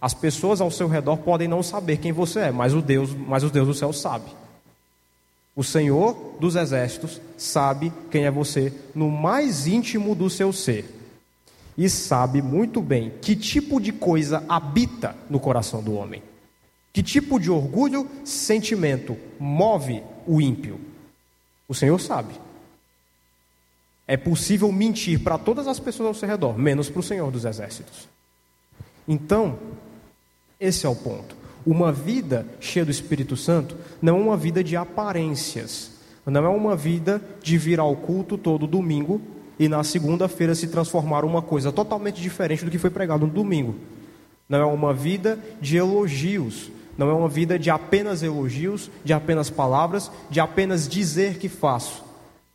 As pessoas ao seu redor podem não saber quem você é, mas o Deus, mas o Deus do céu sabe. O Senhor dos exércitos sabe quem é você no mais íntimo do seu ser. E sabe muito bem que tipo de coisa habita no coração do homem. Que tipo de orgulho, sentimento move o ímpio? O Senhor sabe. É possível mentir para todas as pessoas ao seu redor, menos para o Senhor dos exércitos. Então, esse é o ponto. Uma vida cheia do Espírito Santo não é uma vida de aparências, não é uma vida de vir ao culto todo domingo e na segunda-feira se transformar uma coisa totalmente diferente do que foi pregado no domingo. Não é uma vida de elogios, não é uma vida de apenas elogios, de apenas palavras, de apenas dizer que faço,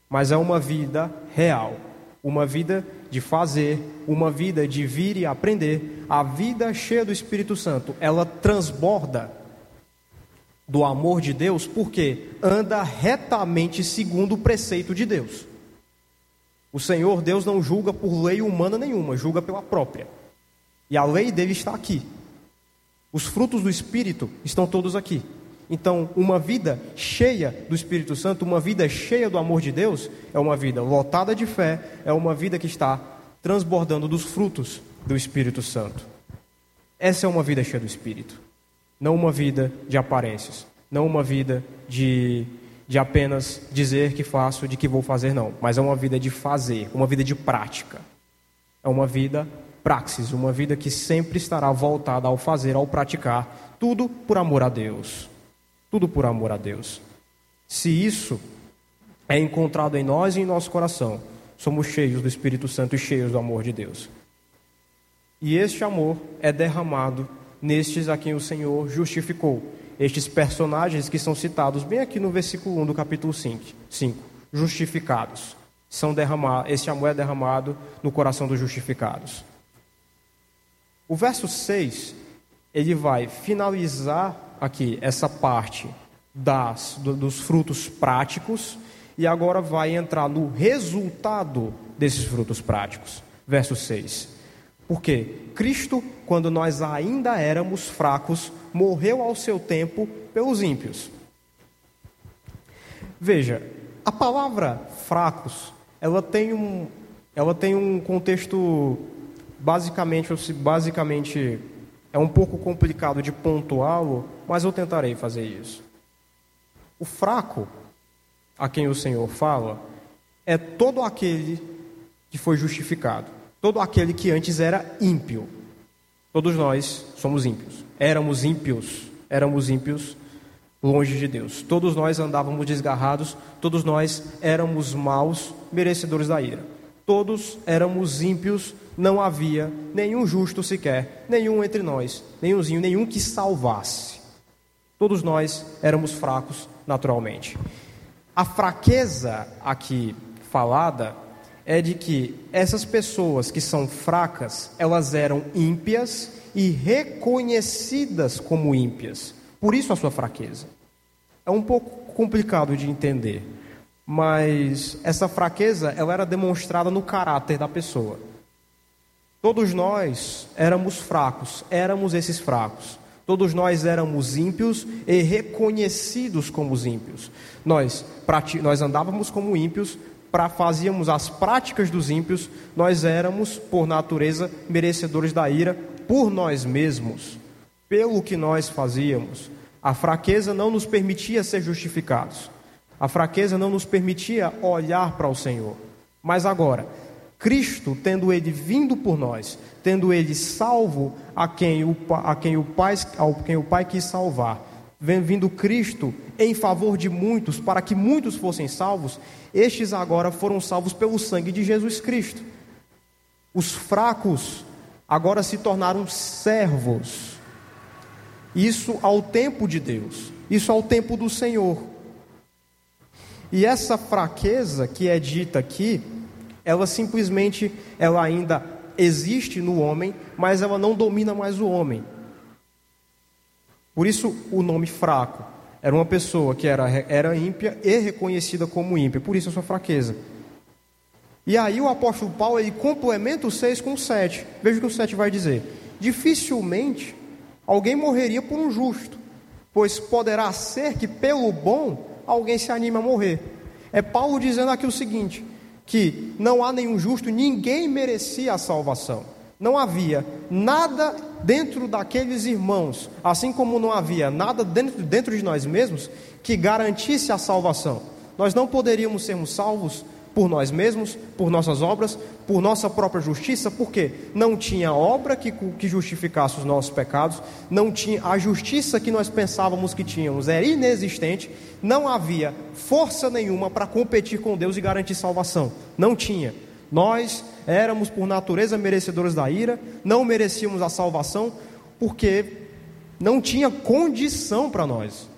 mas é uma vida real, uma vida de fazer, uma vida de vir e aprender, a vida cheia do Espírito Santo, ela transborda do amor de Deus, porque anda retamente segundo o preceito de Deus. O Senhor Deus não julga por lei humana nenhuma, julga pela própria. E a lei dele está aqui. Os frutos do Espírito estão todos aqui. Então, uma vida cheia do Espírito Santo, uma vida cheia do amor de Deus, é uma vida lotada de fé, é uma vida que está transbordando dos frutos do Espírito Santo. Essa é uma vida cheia do Espírito, não uma vida de aparências, não uma vida de, de apenas dizer que faço, de que vou fazer, não, mas é uma vida de fazer, uma vida de prática. É uma vida praxis, uma vida que sempre estará voltada ao fazer, ao praticar, tudo por amor a Deus. Tudo por amor a Deus. Se isso é encontrado em nós e em nosso coração, somos cheios do Espírito Santo e cheios do amor de Deus. E este amor é derramado nestes a quem o Senhor justificou. Estes personagens que são citados bem aqui no versículo 1 do capítulo 5, 5 justificados. São derramados, este amor é derramado no coração dos justificados. O verso 6, ele vai finalizar aqui essa parte das, do, dos frutos práticos e agora vai entrar no resultado desses frutos práticos. Verso 6. Porque Cristo, quando nós ainda éramos fracos, morreu ao seu tempo pelos ímpios. Veja, a palavra fracos, ela tem um, ela tem um contexto basicamente, basicamente é um pouco complicado de pontuá-lo, mas eu tentarei fazer isso. O fraco, a quem o Senhor fala, é todo aquele que foi justificado, todo aquele que antes era ímpio. Todos nós somos ímpios. Éramos ímpios, éramos ímpios longe de Deus. Todos nós andávamos desgarrados, todos nós éramos maus, merecedores da ira. Todos éramos ímpios, não havia nenhum justo sequer, nenhum entre nós, nenhumzinho, nenhum que salvasse. Todos nós éramos fracos naturalmente. A fraqueza aqui falada é de que essas pessoas que são fracas, elas eram ímpias e reconhecidas como ímpias. Por isso a sua fraqueza. É um pouco complicado de entender, mas essa fraqueza ela era demonstrada no caráter da pessoa. Todos nós éramos fracos, éramos esses fracos. Todos nós éramos ímpios e reconhecidos como ímpios. Nós, nós andávamos como ímpios, para fazíamos as práticas dos ímpios, nós éramos, por natureza, merecedores da ira por nós mesmos, pelo que nós fazíamos. A fraqueza não nos permitia ser justificados. A fraqueza não nos permitia olhar para o Senhor. Mas agora, Cristo, tendo ele vindo por nós, tendo ele salvo a quem o, a quem o, pai, a quem o Pai quis salvar, vindo Cristo em favor de muitos, para que muitos fossem salvos, estes agora foram salvos pelo sangue de Jesus Cristo. Os fracos agora se tornaram servos. Isso ao tempo de Deus, isso ao tempo do Senhor. E essa fraqueza que é dita aqui, ela simplesmente, ela ainda existe no homem, mas ela não domina mais o homem. Por isso o nome fraco. Era uma pessoa que era, era ímpia e reconhecida como ímpia, por isso a sua fraqueza. E aí o apóstolo Paulo ele complementa o 6 com o 7. Veja o que o 7 vai dizer. Dificilmente alguém morreria por um justo, pois poderá ser que pelo bom alguém se anime a morrer. É Paulo dizendo aqui o seguinte: que não há nenhum justo, ninguém merecia a salvação. Não havia nada dentro daqueles irmãos, assim como não havia nada dentro, dentro de nós mesmos que garantisse a salvação. Nós não poderíamos sermos salvos por nós mesmos, por nossas obras, por nossa própria justiça, porque não tinha obra que, que justificasse os nossos pecados, não tinha a justiça que nós pensávamos que tínhamos era inexistente, não havia força nenhuma para competir com Deus e garantir salvação. Não tinha. Nós éramos por natureza merecedores da ira, não merecíamos a salvação, porque não tinha condição para nós.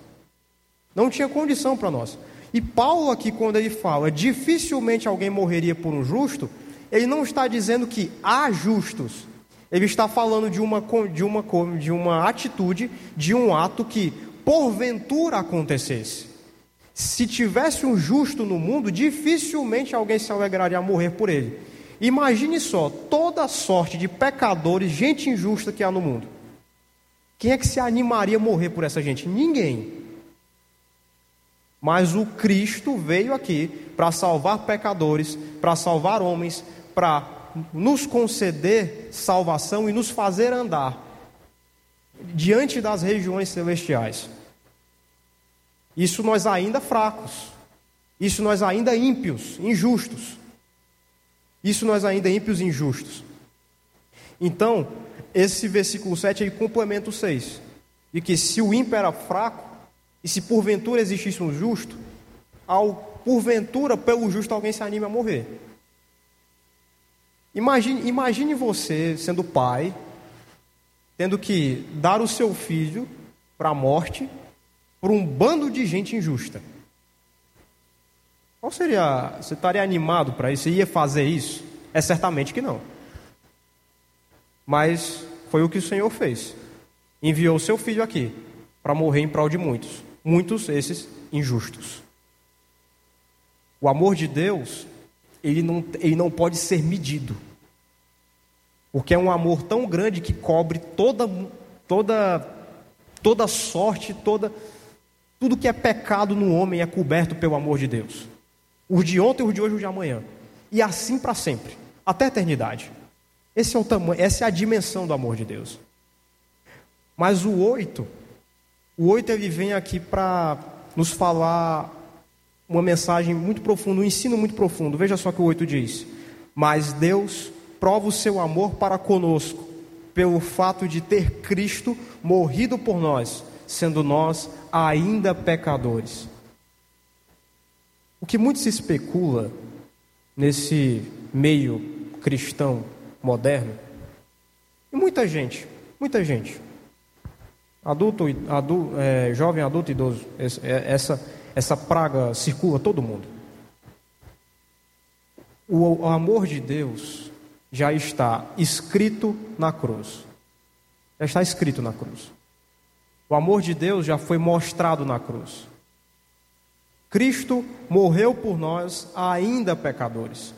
Não tinha condição para nós. E Paulo, aqui, quando ele fala dificilmente alguém morreria por um justo, ele não está dizendo que há justos. Ele está falando de uma, de uma, de uma atitude, de um ato que porventura acontecesse. Se tivesse um justo no mundo, dificilmente alguém se alegraria a morrer por ele. Imagine só toda a sorte de pecadores, gente injusta que há no mundo. Quem é que se animaria a morrer por essa gente? Ninguém. Mas o Cristo veio aqui para salvar pecadores, para salvar homens, para nos conceder salvação e nos fazer andar diante das regiões celestiais. Isso nós ainda fracos, isso nós ainda ímpios, injustos. Isso nós ainda ímpios e injustos. Então, esse versículo 7 aí complementa o 6. De que se o ímpio era fraco, e se porventura existisse um justo, ao porventura pelo justo alguém se anime a morrer. Imagine, imagine você sendo pai, tendo que dar o seu filho para a morte por um bando de gente injusta. Qual seria. Você estaria animado para isso? Você ia fazer isso? É certamente que não. Mas foi o que o Senhor fez. Enviou o seu filho aqui para morrer em prol de muitos muitos esses injustos. O amor de Deus, ele não, ele não pode ser medido. Porque é um amor tão grande que cobre toda toda toda sorte, toda tudo que é pecado no homem é coberto pelo amor de Deus. Os de ontem, os de hoje, os de amanhã. E assim para sempre, até a eternidade. Esse é o tamanho, essa é a dimensão do amor de Deus. Mas o oito o 8 ele vem aqui para nos falar uma mensagem muito profunda, um ensino muito profundo. Veja só o que o 8 diz: Mas Deus prova o seu amor para conosco, pelo fato de ter Cristo morrido por nós, sendo nós ainda pecadores. O que muito se especula nesse meio cristão moderno, e muita gente, muita gente, Adulto, adulto é, jovem, adulto, idoso. É, essa, essa praga circula todo mundo. O, o amor de Deus já está escrito na cruz. Já está escrito na cruz. O amor de Deus já foi mostrado na cruz. Cristo morreu por nós, ainda pecadores.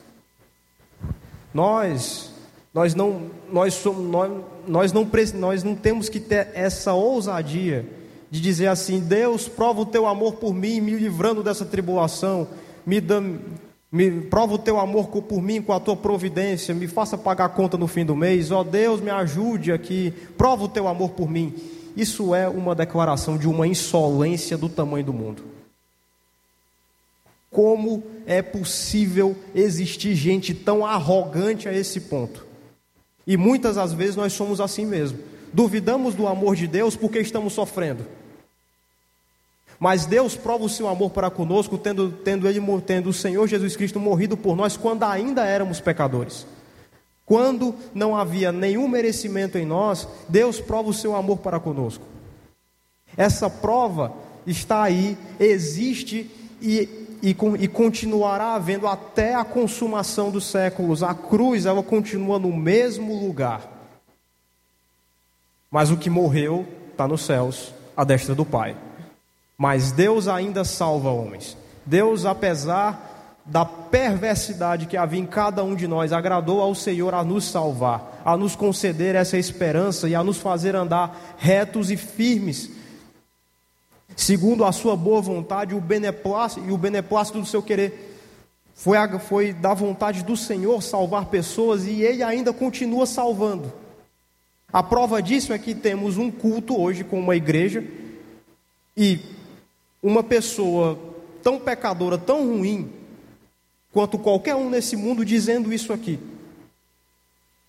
Nós Nós não, nós, somos, nós, nós, não, nós não temos que ter essa ousadia de dizer assim: Deus, prova o teu amor por mim, me livrando dessa tribulação, me, dá, me prova o teu amor por mim com a tua providência, me faça pagar a conta no fim do mês, ó oh, Deus, me ajude aqui, prova o teu amor por mim. Isso é uma declaração de uma insolência do tamanho do mundo. Como é possível existir gente tão arrogante a esse ponto? E muitas das vezes nós somos assim mesmo. Duvidamos do amor de Deus porque estamos sofrendo. Mas Deus prova o seu amor para conosco, tendo, tendo, ele, tendo o Senhor Jesus Cristo morrido por nós quando ainda éramos pecadores. Quando não havia nenhum merecimento em nós, Deus prova o seu amor para conosco. Essa prova está aí, existe e, e, e, continuará havendo até a consumação dos séculos. A cruz, ela continua no mesmo lugar. Mas o que morreu está nos céus, à destra do Pai. Mas Deus ainda salva homens. Deus, apesar da perversidade que havia em cada um de nós, agradou ao Senhor a nos salvar, a nos conceder essa esperança e a nos fazer andar retos e firmes, segundo a sua boa vontade o beneplácito, e o beneplácito do seu querer. Foi, a, foi da vontade do Senhor salvar pessoas e Ele ainda continua salvando. A prova disso é que temos um culto hoje com uma igreja e uma pessoa tão pecadora, tão ruim, quanto qualquer um nesse mundo dizendo isso aqui.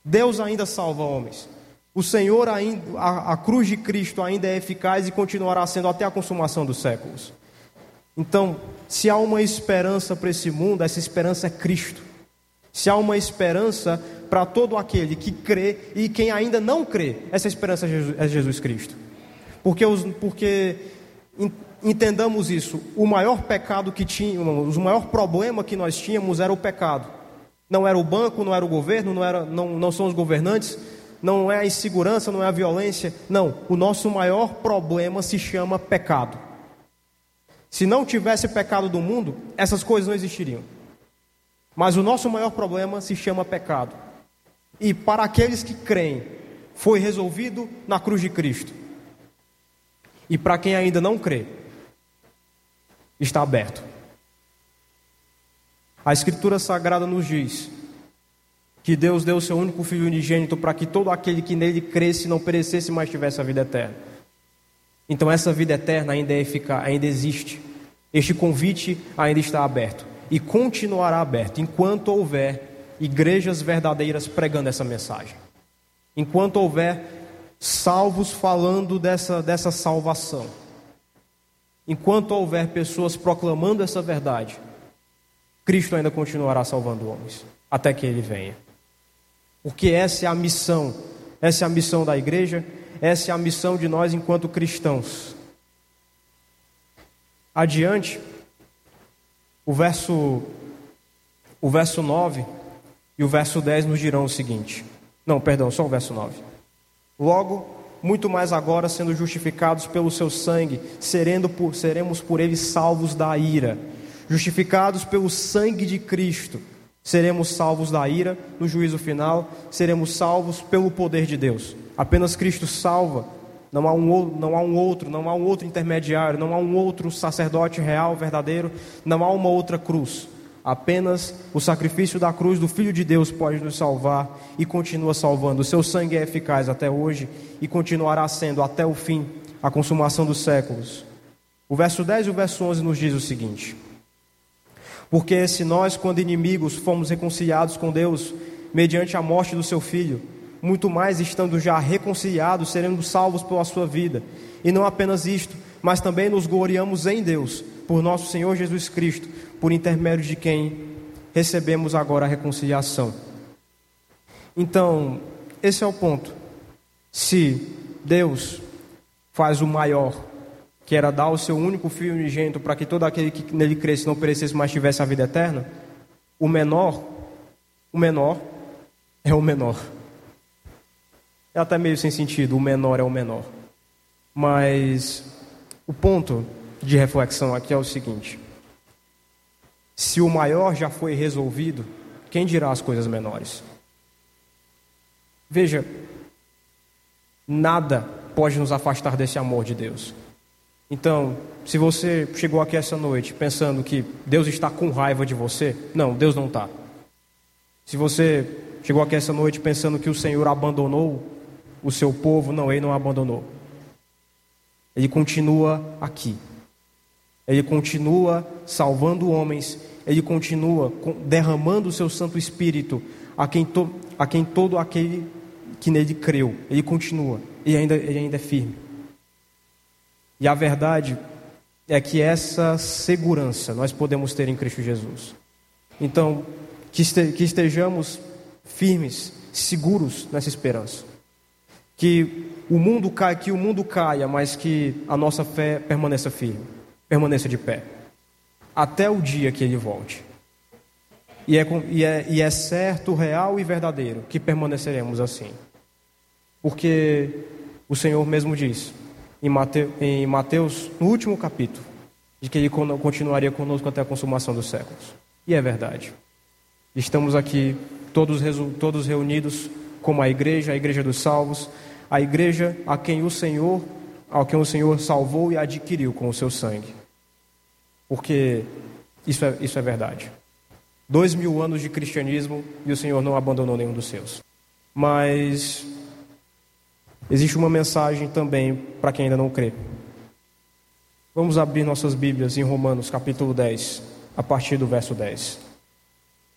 Deus ainda salva homens. O Senhor ainda, a, a, cruz de Cristo ainda é eficaz e continuará sendo até a consumação dos séculos. Então, se há uma esperança para esse mundo, essa esperança é Cristo. Se há uma esperança para todo aquele que crê e quem ainda não crê, essa esperança é Jesus, é Cristo. Porque, os, porque entendamos isso. O maior pecado que tínhamos, o maior problema que nós tínhamos era o pecado. Não era o banco, não era o governo, não, era, não, não são os governantes, não é a insegurança, não é a violência. Não, o nosso maior problema se chama pecado. Se não tivesse pecado do mundo, essas coisas não existiriam. Mas o nosso maior problema se chama pecado. E para aqueles que creem, foi resolvido na cruz de Cristo. E para quem ainda não crê, está aberto. A Escritura Sagrada nos diz que Deus deu o seu único Filho unigênito para que todo aquele que nele cresce não perecesse, mas tivesse a vida eterna. Então essa vida eterna ainda é eficaz, ainda existe. Este convite ainda está aberto e continuará aberto enquanto houver igrejas verdadeiras pregando essa mensagem. Enquanto houver salvos falando dessa, dessa salvação enquanto houver pessoas proclamando essa verdade, Cristo ainda continuará salvando homens, até que ele venha. Porque essa é a missão, essa é a missão da igreja, essa é a missão de nós enquanto cristãos. Adiante, o verso, o verso 9 e o verso 10 nos dirão o seguinte: não, perdão, só o verso 9. Logo, muito mais agora sendo justificados pelo seu sangue, por, seremos por ele salvos da ira. Justificados pelo sangue de Cristo, seremos salvos da ira no juízo final, seremos salvos pelo poder de Deus. Apenas Cristo salva, não há um, não há um outro, não há um outro intermediário, não há um outro sacerdote real, verdadeiro, não há uma outra cruz. Apenas o sacrifício da cruz do Filho de Deus pode nos salvar e continua salvando. O seu sangue é eficaz até hoje e continuará sendo até o fim, a consumação dos séculos. O verso 10 e o verso 11 nos diz o seguinte: Porque se nós, quando inimigos, fomos reconciliados com Deus mediante a morte do seu Filho, muito mais estando já reconciliados, seremos salvos pela sua vida. E não apenas isto, mas também nos gloriamos em Deus, por nosso Senhor Jesus Cristo por intermédio de quem recebemos agora a reconciliação. Então, esse é o ponto. Se Deus faz o maior, que era dar o seu único filho unigênito para que todo aquele que nele cresce não perecesse, mas tivesse a vida eterna, o menor, o menor é o menor. É até meio sem sentido, o menor é o menor. Mas o ponto de reflexão aqui é o seguinte: se o maior já foi resolvido, quem dirá as coisas menores? Veja, nada pode nos afastar desse amor de Deus. Então, se você chegou aqui essa noite pensando que Deus está com raiva de você, não, Deus não está. Se você chegou aqui essa noite pensando que o Senhor abandonou o seu povo, não, ele não abandonou. Ele continua aqui. Ele continua salvando homens, ele continua derramando o seu Santo Espírito a quem, to, a quem todo aquele que nele creu. Ele continua, e ainda, ele ainda é firme. E a verdade é que essa segurança nós podemos ter em Cristo Jesus. Então, que estejamos firmes, seguros nessa esperança. Que o mundo caia, que o mundo caia, mas que a nossa fé permaneça firme, permaneça de pé, até o dia que ele volte. E é, e é, e é certo, real e verdadeiro que permaneceremos assim. Porque o Senhor mesmo diz em Mateus, em Mateus, no último capítulo, de que Ele continuaria conosco até a consumação dos séculos. E é verdade. Estamos aqui todos, todos reunidos como a igreja, a igreja dos salvos, a igreja a quem o Senhor, ao quem o Senhor salvou e adquiriu com o seu sangue. Porque isso é, isso é verdade. Dois mil anos de cristianismo e o Senhor não abandonou nenhum dos seus. Mas existe uma mensagem também para quem ainda não crê. Vamos abrir nossas Bíblias em Romanos capítulo 10, a partir do verso 10.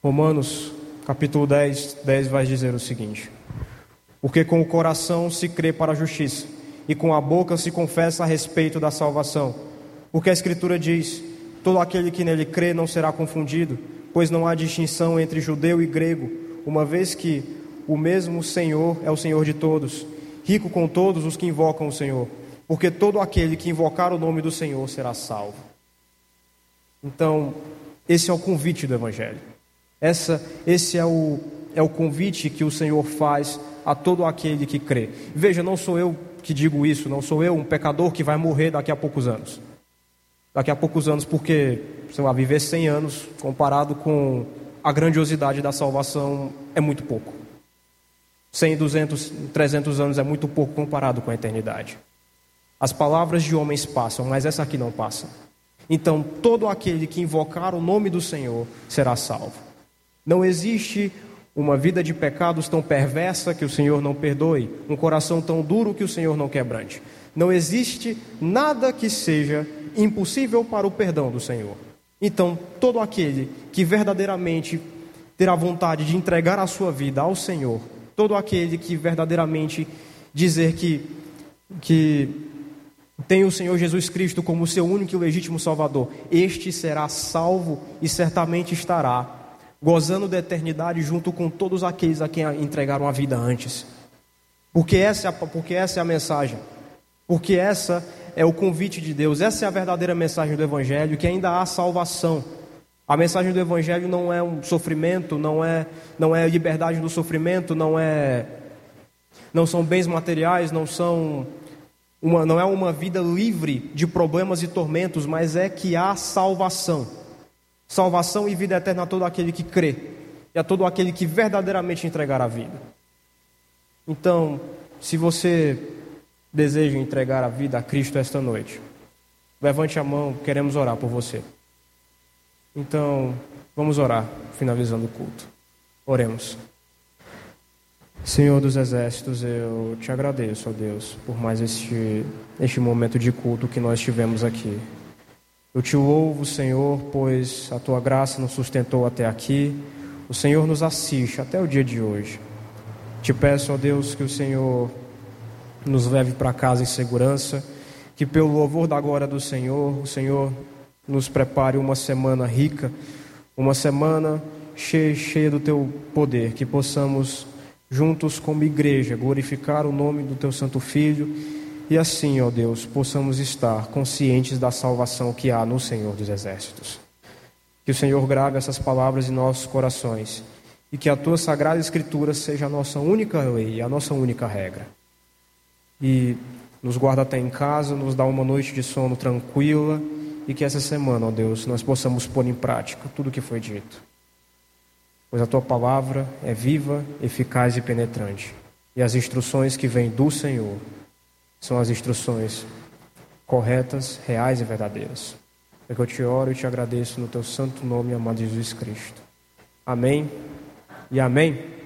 Romanos capítulo 10, 10 vai dizer o seguinte: Porque com o coração se crê para a justiça, e com a boca se confessa a respeito da salvação. Porque a Escritura diz: Todo aquele que nele crê não será confundido, pois não há distinção entre judeu e grego, uma vez que o mesmo Senhor é o Senhor de todos rico com todos os que invocam o Senhor, porque todo aquele que invocar o nome do Senhor será salvo. Então, esse é o convite do Evangelho. Essa, esse é o, é o convite que o Senhor faz a todo aquele que crê. Veja, não sou eu que digo isso, não sou eu um pecador que vai morrer daqui a poucos anos. Daqui a poucos anos, porque, sei lá, viver 100 anos comparado com a grandiosidade da salvação é muito pouco. 100, 200, 300 anos é muito pouco comparado com a eternidade. As palavras de homens passam, mas essa aqui não passa. Então, todo aquele que invocar o nome do Senhor será salvo. Não existe uma vida de pecados tão perversa que o Senhor não perdoe, um coração tão duro que o Senhor não quebrante. Não existe nada que seja impossível para o perdão do Senhor. Então, todo aquele que verdadeiramente terá vontade de entregar a sua vida ao Senhor todo aquele que verdadeiramente dizer que, que tem o Senhor Jesus Cristo como seu único e legítimo Salvador, este será salvo e certamente estará gozando da eternidade junto com todos aqueles a quem entregaram a vida antes. Porque essa, é porque essa é a mensagem. Porque essa é o convite de Deus, essa é a verdadeira mensagem do Evangelho, que ainda há salvação a mensagem do evangelho não é um sofrimento, não é, não é liberdade do sofrimento, não é não são bens materiais, não são uma, não é uma vida livre de problemas e tormentos, mas é que há salvação. Salvação e vida eterna a todo aquele que crê e a todo aquele que verdadeiramente entregar a vida. Então, se você deseja entregar a vida a Cristo esta noite, levante a mão, queremos orar por você. Então, vamos orar, finalizando o culto. Oremos. Senhor dos Exércitos, eu te agradeço, ó Deus, por mais este, este momento de culto que nós tivemos aqui. Eu te louvo, Senhor, pois a tua graça nos sustentou até aqui. O Senhor nos assiste até o dia de hoje. Te peço, ó Deus, que o Senhor nos leve para casa em segurança, que pelo louvor da glória do Senhor, o Senhor nos prepare uma semana rica, uma semana cheia, cheia do teu poder, que possamos juntos como igreja glorificar o nome do teu santo filho e assim, ó Deus, possamos estar conscientes da salvação que há no Senhor dos exércitos. Que o Senhor grave essas palavras em nossos corações e que a tua sagrada escritura seja a nossa única lei, a nossa única regra. E nos guarda até em casa, nos dá uma noite de sono tranquila e que essa semana, ó Deus, nós possamos pôr em prática tudo o que foi dito. Pois a tua palavra é viva, eficaz e penetrante. E as instruções que vêm do Senhor são as instruções corretas, reais e verdadeiras. É que eu te oro e te agradeço no teu santo nome, amado Jesus Cristo. Amém e amém.